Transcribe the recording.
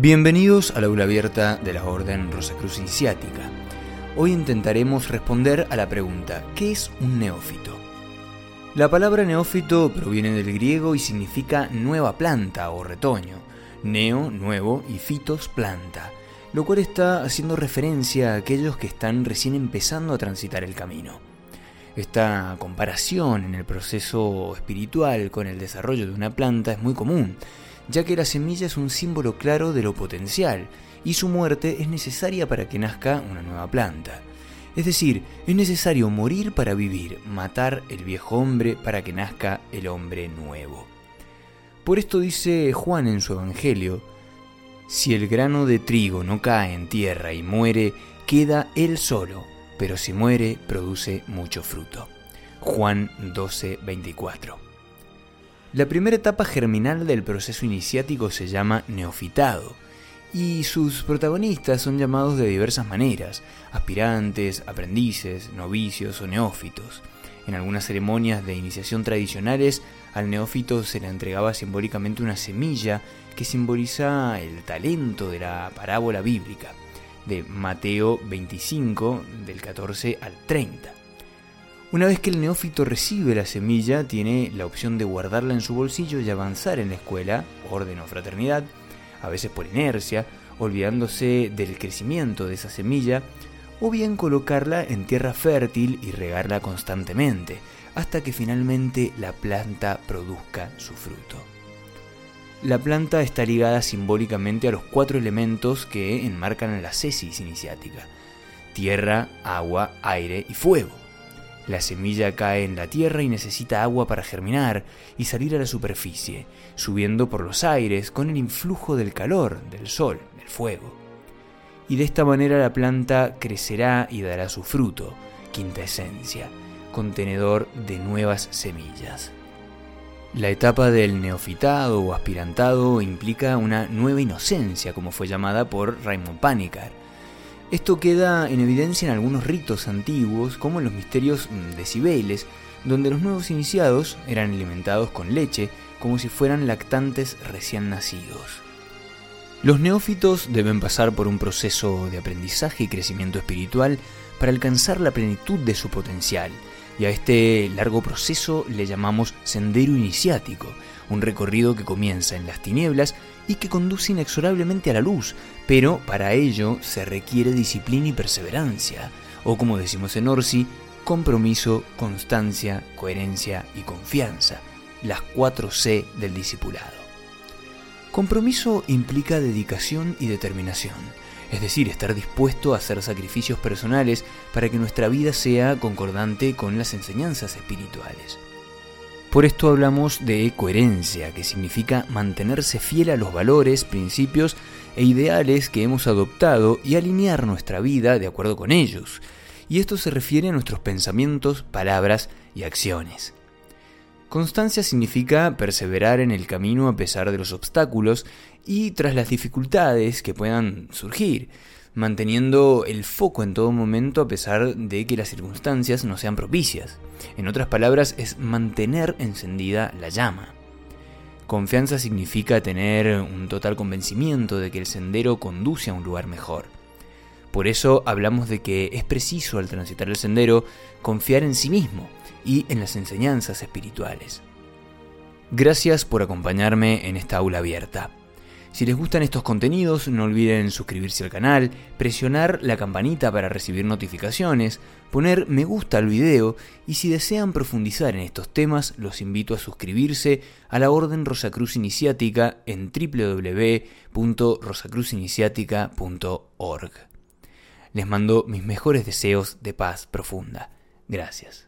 Bienvenidos al aula abierta de la Orden Rosacruz Iniciática. Hoy intentaremos responder a la pregunta, ¿qué es un neófito? La palabra neófito proviene del griego y significa nueva planta o retoño. Neo, nuevo, y fitos, planta, lo cual está haciendo referencia a aquellos que están recién empezando a transitar el camino. Esta comparación en el proceso espiritual con el desarrollo de una planta es muy común, ya que la semilla es un símbolo claro de lo potencial y su muerte es necesaria para que nazca una nueva planta. Es decir, es necesario morir para vivir, matar el viejo hombre para que nazca el hombre nuevo. Por esto dice Juan en su Evangelio, si el grano de trigo no cae en tierra y muere, queda él solo, pero si muere, produce mucho fruto. Juan 12, 24. La primera etapa germinal del proceso iniciático se llama neofitado, y sus protagonistas son llamados de diversas maneras, aspirantes, aprendices, novicios o neófitos. En algunas ceremonias de iniciación tradicionales, al neófito se le entregaba simbólicamente una semilla que simboliza el talento de la parábola bíblica, de Mateo 25, del 14 al 30. Una vez que el neófito recibe la semilla, tiene la opción de guardarla en su bolsillo y avanzar en la escuela, orden o fraternidad, a veces por inercia, olvidándose del crecimiento de esa semilla, o bien colocarla en tierra fértil y regarla constantemente, hasta que finalmente la planta produzca su fruto. La planta está ligada simbólicamente a los cuatro elementos que enmarcan la cesis iniciática, tierra, agua, aire y fuego. La semilla cae en la tierra y necesita agua para germinar y salir a la superficie, subiendo por los aires con el influjo del calor, del sol, del fuego. Y de esta manera la planta crecerá y dará su fruto, quinta esencia, contenedor de nuevas semillas. La etapa del neofitado o aspirantado implica una nueva inocencia, como fue llamada por Raymond Panikkar, esto queda en evidencia en algunos ritos antiguos, como en los misterios mm, de Cibeles, donde los nuevos iniciados eran alimentados con leche como si fueran lactantes recién nacidos. Los neófitos deben pasar por un proceso de aprendizaje y crecimiento espiritual para alcanzar la plenitud de su potencial, y a este largo proceso le llamamos sendero iniciático, un recorrido que comienza en las tinieblas y que conduce inexorablemente a la luz, pero para ello se requiere disciplina y perseverancia, o como decimos en Orsi, compromiso, constancia, coherencia y confianza, las cuatro C del discipulado. Compromiso implica dedicación y determinación, es decir, estar dispuesto a hacer sacrificios personales para que nuestra vida sea concordante con las enseñanzas espirituales. Por esto hablamos de coherencia, que significa mantenerse fiel a los valores, principios e ideales que hemos adoptado y alinear nuestra vida de acuerdo con ellos. Y esto se refiere a nuestros pensamientos, palabras y acciones. Constancia significa perseverar en el camino a pesar de los obstáculos y tras las dificultades que puedan surgir, manteniendo el foco en todo momento a pesar de que las circunstancias no sean propicias. En otras palabras, es mantener encendida la llama. Confianza significa tener un total convencimiento de que el sendero conduce a un lugar mejor. Por eso hablamos de que es preciso al transitar el sendero confiar en sí mismo y en las enseñanzas espirituales. Gracias por acompañarme en esta aula abierta. Si les gustan estos contenidos, no olviden suscribirse al canal, presionar la campanita para recibir notificaciones, poner me gusta al video y si desean profundizar en estos temas, los invito a suscribirse a la Orden Rosacruz Iniciática en www.rosacruziniciática.org. les mando mis mejores deseos de paz profunda. Gracias.